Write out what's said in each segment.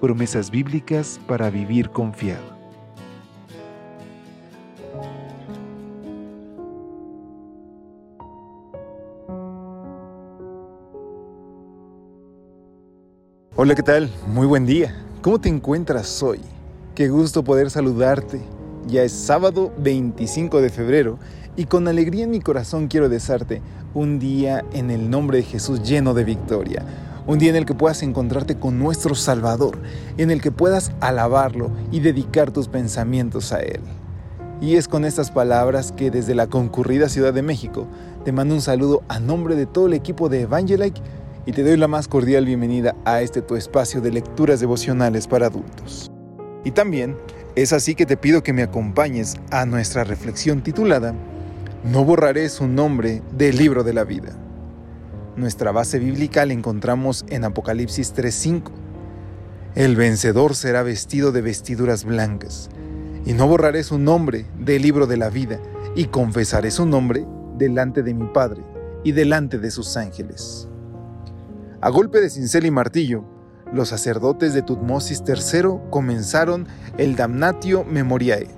Promesas bíblicas para vivir confiado. Hola, ¿qué tal? Muy buen día. ¿Cómo te encuentras hoy? Qué gusto poder saludarte. Ya es sábado 25 de febrero y con alegría en mi corazón quiero desearte un día en el nombre de Jesús lleno de victoria. Un día en el que puedas encontrarte con nuestro Salvador, en el que puedas alabarlo y dedicar tus pensamientos a Él. Y es con estas palabras que desde la concurrida Ciudad de México te mando un saludo a nombre de todo el equipo de Evangelike y te doy la más cordial bienvenida a este tu espacio de lecturas devocionales para adultos. Y también es así que te pido que me acompañes a nuestra reflexión titulada No borraré su nombre del libro de la vida. Nuestra base bíblica la encontramos en Apocalipsis 3:5. El vencedor será vestido de vestiduras blancas, y no borraré su nombre del libro de la vida, y confesaré su nombre delante de mi Padre y delante de sus ángeles. A golpe de cincel y martillo, los sacerdotes de Tutmosis III comenzaron el Damnatio Memoriae,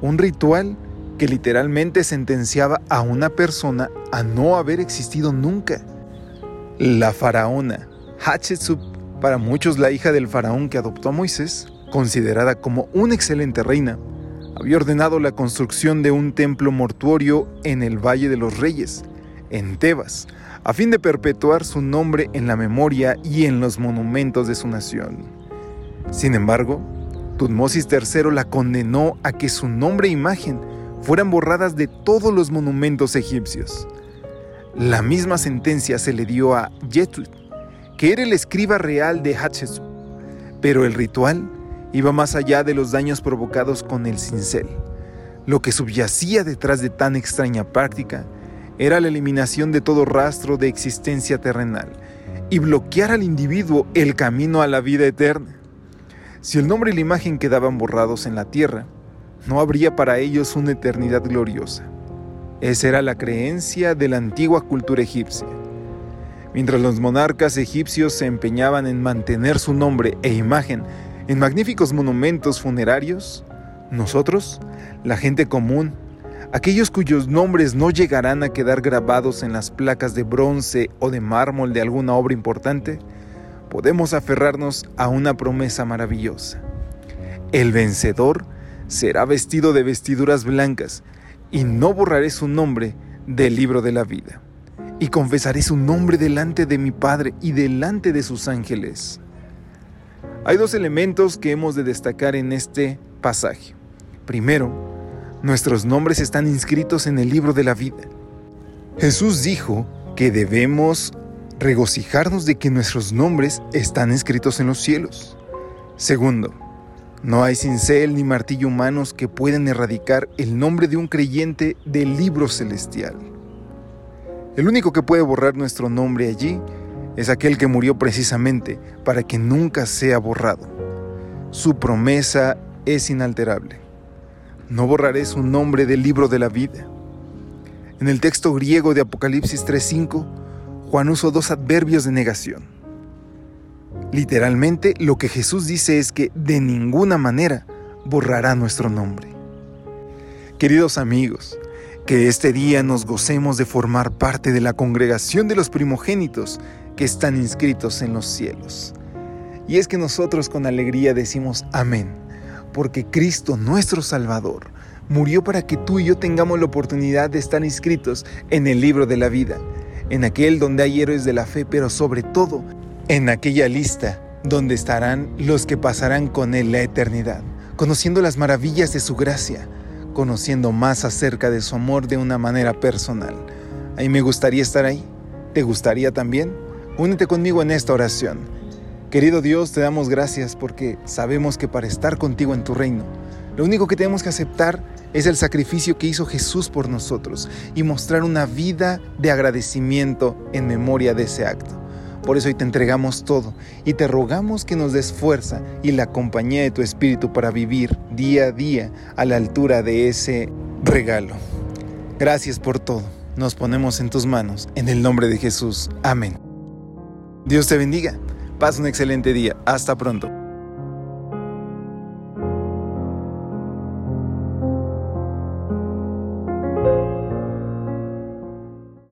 un ritual que literalmente sentenciaba a una persona a no haber existido nunca. La faraona Hatshepsut, para muchos la hija del faraón que adoptó a Moisés, considerada como una excelente reina, había ordenado la construcción de un templo mortuorio en el Valle de los Reyes, en Tebas, a fin de perpetuar su nombre en la memoria y en los monumentos de su nación. Sin embargo, Tutmosis III la condenó a que su nombre e imagen fueran borradas de todos los monumentos egipcios. La misma sentencia se le dio a Yetut, que era el escriba real de Hatshepsut, pero el ritual iba más allá de los daños provocados con el cincel. Lo que subyacía detrás de tan extraña práctica era la eliminación de todo rastro de existencia terrenal y bloquear al individuo el camino a la vida eterna. Si el nombre y la imagen quedaban borrados en la tierra, no habría para ellos una eternidad gloriosa. Esa era la creencia de la antigua cultura egipcia. Mientras los monarcas egipcios se empeñaban en mantener su nombre e imagen en magníficos monumentos funerarios, nosotros, la gente común, aquellos cuyos nombres no llegarán a quedar grabados en las placas de bronce o de mármol de alguna obra importante, podemos aferrarnos a una promesa maravillosa. El vencedor será vestido de vestiduras blancas, y no borraré su nombre del libro de la vida, y confesaré su nombre delante de mi Padre y delante de sus ángeles. Hay dos elementos que hemos de destacar en este pasaje. Primero, nuestros nombres están inscritos en el libro de la vida. Jesús dijo que debemos regocijarnos de que nuestros nombres están escritos en los cielos. Segundo, no hay cincel ni martillo humanos que puedan erradicar el nombre de un creyente del libro celestial. El único que puede borrar nuestro nombre allí es aquel que murió precisamente para que nunca sea borrado. Su promesa es inalterable no borraré su nombre del libro de la vida. En el texto griego de Apocalipsis 3.5, Juan usó dos adverbios de negación. Literalmente lo que Jesús dice es que de ninguna manera borrará nuestro nombre. Queridos amigos, que este día nos gocemos de formar parte de la congregación de los primogénitos que están inscritos en los cielos. Y es que nosotros con alegría decimos amén porque Cristo, nuestro Salvador, murió para que tú y yo tengamos la oportunidad de estar inscritos en el libro de la vida, en aquel donde hay héroes de la fe, pero sobre todo en aquella lista donde estarán los que pasarán con Él la eternidad, conociendo las maravillas de su gracia, conociendo más acerca de su amor de una manera personal. A mí me gustaría estar ahí. ¿Te gustaría también? Únete conmigo en esta oración. Querido Dios, te damos gracias porque sabemos que para estar contigo en tu reino, lo único que tenemos que aceptar es el sacrificio que hizo Jesús por nosotros y mostrar una vida de agradecimiento en memoria de ese acto. Por eso hoy te entregamos todo y te rogamos que nos des fuerza y la compañía de tu Espíritu para vivir día a día a la altura de ese regalo. Gracias por todo. Nos ponemos en tus manos. En el nombre de Jesús. Amén. Dios te bendiga. Pasa un excelente día. Hasta pronto.